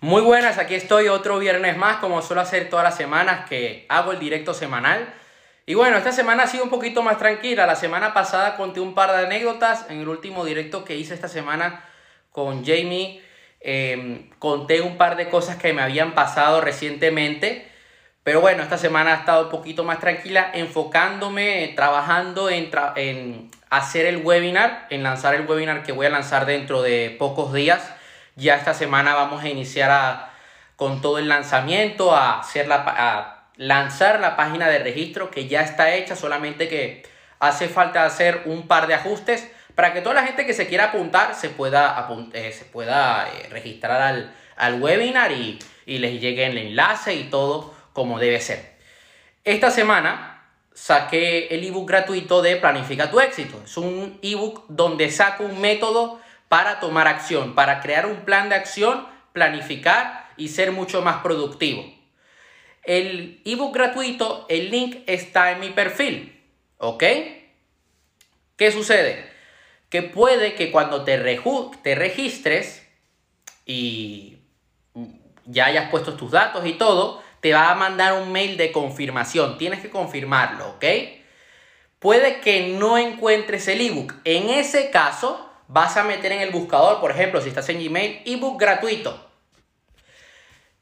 Muy buenas, aquí estoy otro viernes más, como suelo hacer todas las semanas que hago el directo semanal. Y bueno, esta semana ha sido un poquito más tranquila. La semana pasada conté un par de anécdotas. En el último directo que hice esta semana con Jamie, em, conté un par de cosas que me habían pasado recientemente. Pero bueno, esta semana ha estado un poquito más tranquila, enfocándome, trabajando en, en hacer el webinar, en lanzar el webinar que voy a lanzar dentro de pocos días ya esta semana vamos a iniciar con todo el lanzamiento, a, hacer la, a lanzar la página de registro que ya está hecha, solamente que hace falta hacer un par de ajustes para que toda la gente que se quiera apuntar se pueda, eh, se pueda eh, registrar al, al webinar y, y les llegue el enlace y todo como debe ser. Esta semana saqué el ebook gratuito de Planifica tu éxito. Es un ebook donde saco un método para tomar acción, para crear un plan de acción, planificar y ser mucho más productivo. El ebook gratuito, el link está en mi perfil, ¿ok? ¿Qué sucede? Que puede que cuando te, te registres y ya hayas puesto tus datos y todo, te va a mandar un mail de confirmación. Tienes que confirmarlo, ¿ok? Puede que no encuentres el ebook. En ese caso, vas a meter en el buscador, por ejemplo, si estás en Gmail, ebook gratuito.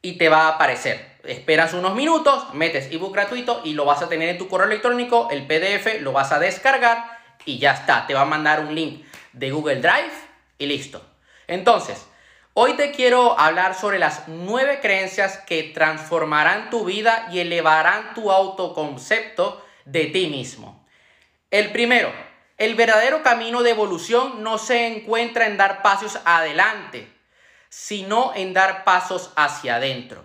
Y te va a aparecer. Esperas unos minutos, metes ebook gratuito y lo vas a tener en tu correo electrónico, el PDF, lo vas a descargar y ya está. Te va a mandar un link de Google Drive y listo. Entonces, hoy te quiero hablar sobre las nueve creencias que transformarán tu vida y elevarán tu autoconcepto de ti mismo. El primero, el verdadero camino de evolución no se encuentra en dar pasos adelante, sino en dar pasos hacia adentro.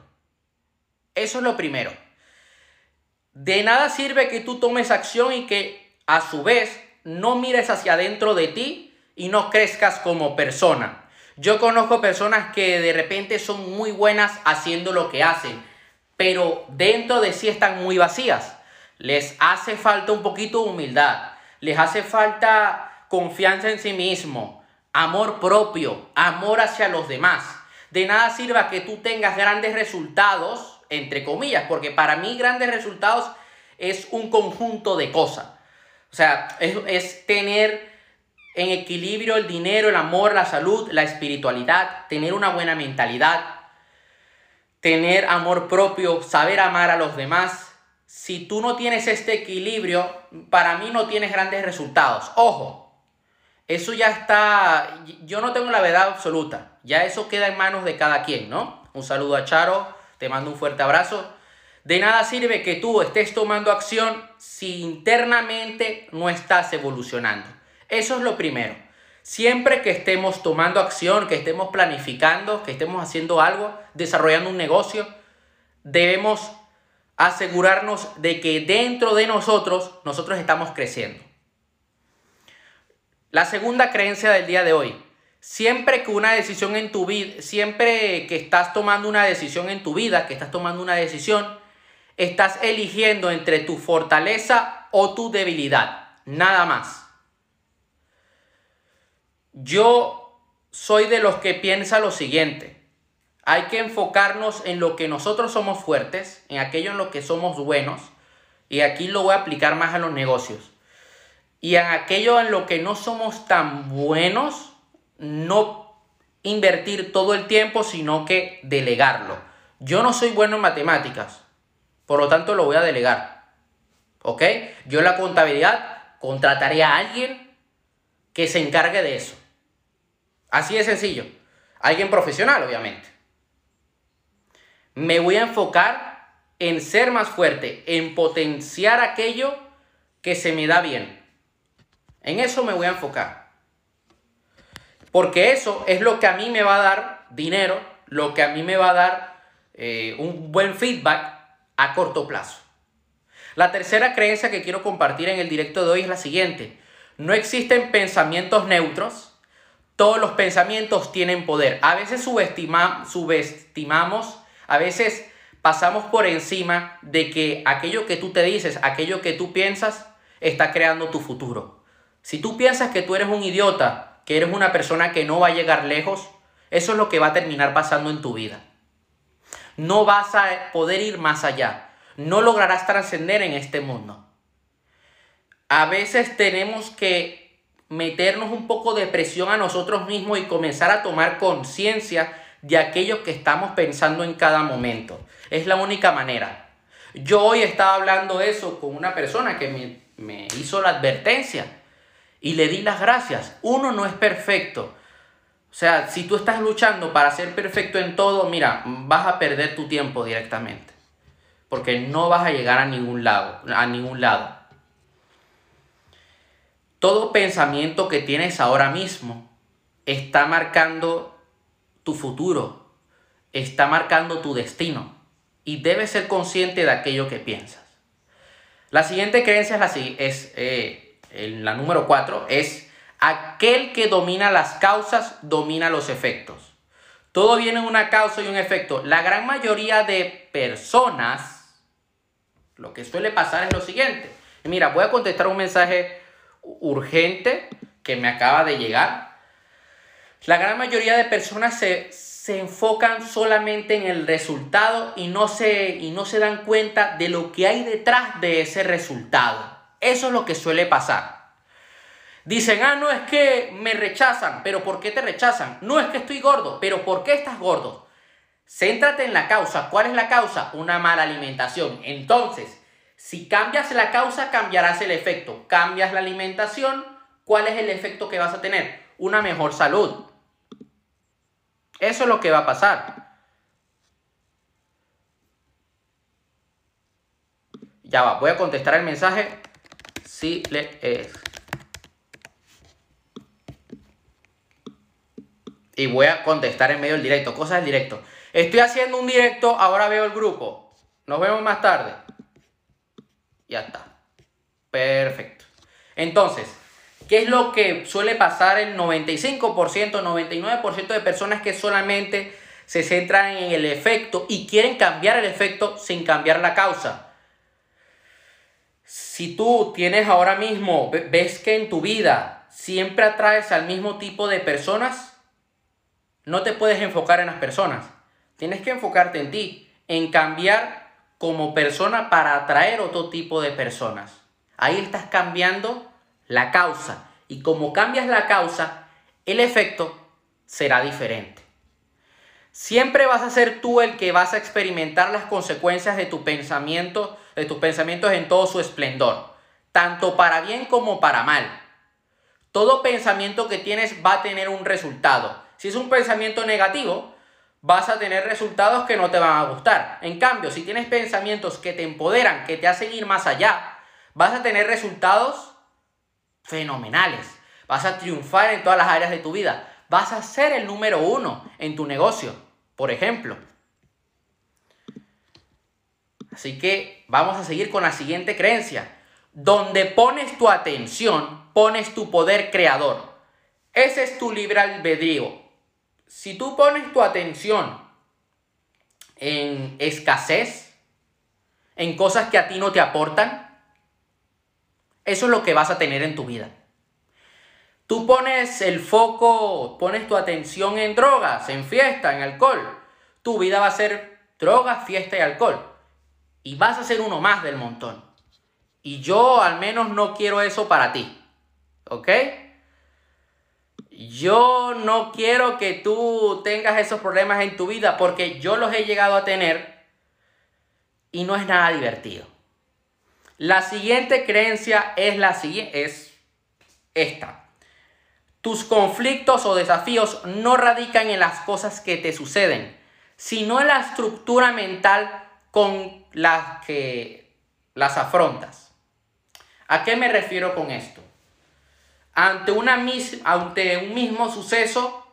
Eso es lo primero. De nada sirve que tú tomes acción y que a su vez no mires hacia adentro de ti y no crezcas como persona. Yo conozco personas que de repente son muy buenas haciendo lo que hacen, pero dentro de sí están muy vacías. Les hace falta un poquito de humildad les hace falta confianza en sí mismo, amor propio, amor hacia los demás. De nada sirva que tú tengas grandes resultados, entre comillas, porque para mí grandes resultados es un conjunto de cosas. O sea, es, es tener en equilibrio el dinero, el amor, la salud, la espiritualidad, tener una buena mentalidad, tener amor propio, saber amar a los demás, si tú no tienes este equilibrio, para mí no tienes grandes resultados. Ojo, eso ya está, yo no tengo la verdad absoluta, ya eso queda en manos de cada quien, ¿no? Un saludo a Charo, te mando un fuerte abrazo. De nada sirve que tú estés tomando acción si internamente no estás evolucionando. Eso es lo primero. Siempre que estemos tomando acción, que estemos planificando, que estemos haciendo algo, desarrollando un negocio, debemos asegurarnos de que dentro de nosotros, nosotros estamos creciendo. La segunda creencia del día de hoy. Siempre que una decisión en tu vida, siempre que estás tomando una decisión en tu vida, que estás tomando una decisión, estás eligiendo entre tu fortaleza o tu debilidad. Nada más. Yo soy de los que piensa lo siguiente. Hay que enfocarnos en lo que nosotros somos fuertes, en aquello en lo que somos buenos, y aquí lo voy a aplicar más a los negocios. Y en aquello en lo que no somos tan buenos, no invertir todo el tiempo, sino que delegarlo. Yo no soy bueno en matemáticas, por lo tanto lo voy a delegar. ¿Ok? Yo en la contabilidad contrataré a alguien que se encargue de eso. Así de sencillo. Alguien profesional, obviamente me voy a enfocar en ser más fuerte, en potenciar aquello que se me da bien. En eso me voy a enfocar. Porque eso es lo que a mí me va a dar dinero, lo que a mí me va a dar eh, un buen feedback a corto plazo. La tercera creencia que quiero compartir en el directo de hoy es la siguiente. No existen pensamientos neutros. Todos los pensamientos tienen poder. A veces subestimamos a veces pasamos por encima de que aquello que tú te dices, aquello que tú piensas, está creando tu futuro. Si tú piensas que tú eres un idiota, que eres una persona que no va a llegar lejos, eso es lo que va a terminar pasando en tu vida. no vas a poder ir más allá. No lograrás trascender en este mundo. A veces tenemos que meternos un poco de presión a nosotros mismos y comenzar a tomar conciencia de aquello que estamos pensando en cada momento. Es la única manera. Yo hoy estaba hablando eso con una persona que me, me hizo la advertencia y le di las gracias. Uno no es perfecto. O sea, si tú estás luchando para ser perfecto en todo, mira, vas a perder tu tiempo directamente. Porque no vas a llegar a ningún lado, a ningún lado. Todo pensamiento que tienes ahora mismo está marcando tu futuro, está marcando tu destino y debes ser consciente de aquello que piensas. La siguiente creencia es la, es, eh, la número 4, es aquel que domina las causas domina los efectos. Todo viene en una causa y un efecto. La gran mayoría de personas, lo que suele pasar es lo siguiente. Mira, voy a contestar un mensaje urgente que me acaba de llegar. La gran mayoría de personas se, se enfocan solamente en el resultado y no, se, y no se dan cuenta de lo que hay detrás de ese resultado. Eso es lo que suele pasar. Dicen, ah, no es que me rechazan, pero ¿por qué te rechazan? No es que estoy gordo, pero ¿por qué estás gordo? Céntrate en la causa. ¿Cuál es la causa? Una mala alimentación. Entonces, si cambias la causa, cambiarás el efecto. Cambias la alimentación, ¿cuál es el efecto que vas a tener? Una mejor salud. Eso es lo que va a pasar. Ya va, voy a contestar el mensaje. Si le es. Y voy a contestar en medio del directo, cosas del directo. Estoy haciendo un directo, ahora veo el grupo. Nos vemos más tarde. Ya está. Perfecto. Entonces, ¿Qué es lo que suele pasar el 95%, 99% de personas que solamente se centran en el efecto y quieren cambiar el efecto sin cambiar la causa? Si tú tienes ahora mismo, ves que en tu vida siempre atraes al mismo tipo de personas, no te puedes enfocar en las personas. Tienes que enfocarte en ti, en cambiar como persona para atraer otro tipo de personas. Ahí estás cambiando la causa. Y como cambias la causa, el efecto será diferente. Siempre vas a ser tú el que vas a experimentar las consecuencias de tu pensamiento, de tus pensamientos en todo su esplendor, tanto para bien como para mal. Todo pensamiento que tienes va a tener un resultado. Si es un pensamiento negativo, vas a tener resultados que no te van a gustar. En cambio, si tienes pensamientos que te empoderan, que te hacen ir más allá, vas a tener resultados fenomenales. Vas a triunfar en todas las áreas de tu vida. Vas a ser el número uno en tu negocio, por ejemplo. Así que vamos a seguir con la siguiente creencia. Donde pones tu atención, pones tu poder creador. Ese es tu libre albedrío. Si tú pones tu atención en escasez, en cosas que a ti no te aportan, eso es lo que vas a tener en tu vida. Tú pones el foco, pones tu atención en drogas, en fiesta, en alcohol. Tu vida va a ser drogas, fiesta y alcohol. Y vas a ser uno más del montón. Y yo al menos no quiero eso para ti. ¿Ok? Yo no quiero que tú tengas esos problemas en tu vida porque yo los he llegado a tener y no es nada divertido. La siguiente creencia es, la, es esta. Tus conflictos o desafíos no radican en las cosas que te suceden, sino en la estructura mental con la que las afrontas. ¿A qué me refiero con esto? Ante, una ante un mismo suceso,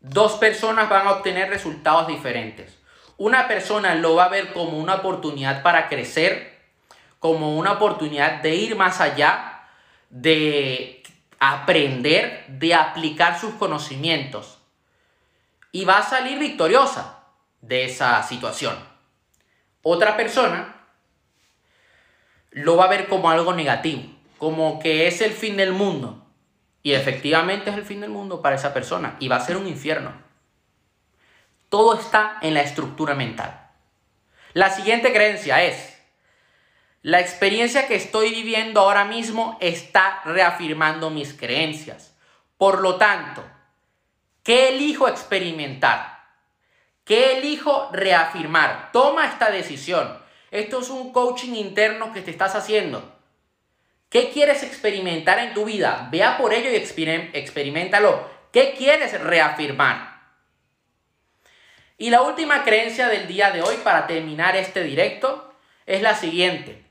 dos personas van a obtener resultados diferentes. Una persona lo va a ver como una oportunidad para crecer como una oportunidad de ir más allá, de aprender, de aplicar sus conocimientos. Y va a salir victoriosa de esa situación. Otra persona lo va a ver como algo negativo, como que es el fin del mundo. Y efectivamente es el fin del mundo para esa persona y va a ser un infierno. Todo está en la estructura mental. La siguiente creencia es, la experiencia que estoy viviendo ahora mismo está reafirmando mis creencias. Por lo tanto, ¿qué elijo experimentar? ¿Qué elijo reafirmar? Toma esta decisión. Esto es un coaching interno que te estás haciendo. ¿Qué quieres experimentar en tu vida? Vea por ello y experimentalo. ¿Qué quieres reafirmar? Y la última creencia del día de hoy para terminar este directo es la siguiente.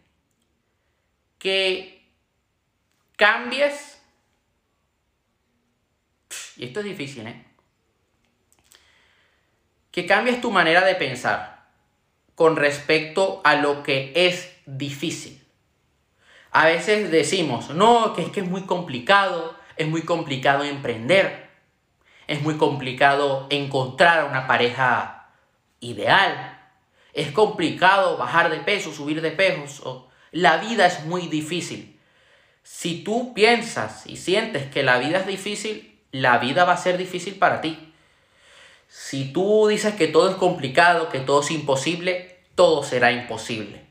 Que cambies... Y esto es difícil, ¿eh? Que cambies tu manera de pensar con respecto a lo que es difícil. A veces decimos, no, que es que es muy complicado, es muy complicado emprender, es muy complicado encontrar una pareja ideal, es complicado bajar de peso, subir de peso, la vida es muy difícil. Si tú piensas y sientes que la vida es difícil, la vida va a ser difícil para ti. Si tú dices que todo es complicado, que todo es imposible, todo será imposible.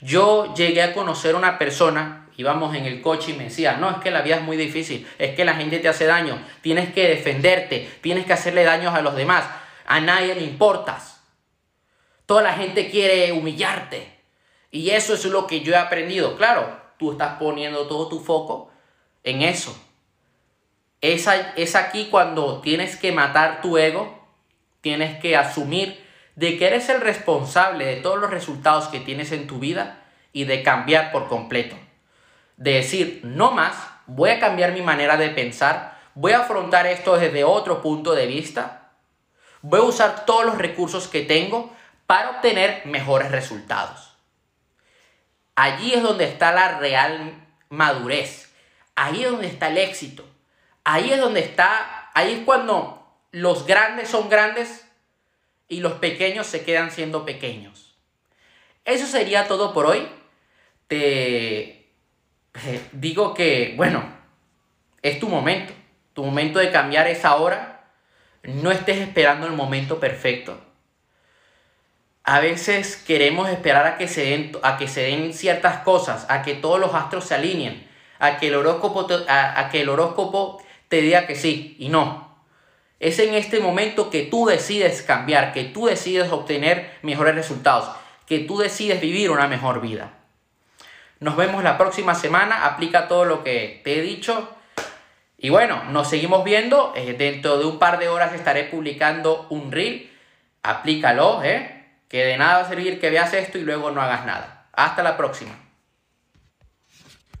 Yo llegué a conocer a una persona, íbamos en el coche y me decía, no, es que la vida es muy difícil, es que la gente te hace daño, tienes que defenderte, tienes que hacerle daños a los demás, a nadie le importas. Toda la gente quiere humillarte. Y eso es lo que yo he aprendido. Claro, tú estás poniendo todo tu foco en eso. Es, es aquí cuando tienes que matar tu ego, tienes que asumir de que eres el responsable de todos los resultados que tienes en tu vida y de cambiar por completo. De decir, no más, voy a cambiar mi manera de pensar, voy a afrontar esto desde otro punto de vista, voy a usar todos los recursos que tengo para obtener mejores resultados. Allí es donde está la real madurez, ahí es donde está el éxito, ahí es donde está, ahí es cuando los grandes son grandes y los pequeños se quedan siendo pequeños. Eso sería todo por hoy. Te eh, digo que, bueno, es tu momento. Tu momento de cambiar es ahora. No estés esperando el momento perfecto. A veces queremos esperar a que se den, a que se den ciertas cosas, a que todos los astros se alineen, a que el horóscopo a que el horóscopo te diga que sí y no. Es en este momento que tú decides cambiar, que tú decides obtener mejores resultados, que tú decides vivir una mejor vida. Nos vemos la próxima semana, aplica todo lo que te he dicho. Y bueno, nos seguimos viendo. Eh, dentro de un par de horas estaré publicando un reel. Aplícalo, ¿eh? Que de nada va a servir que veas esto y luego no hagas nada. Hasta la próxima.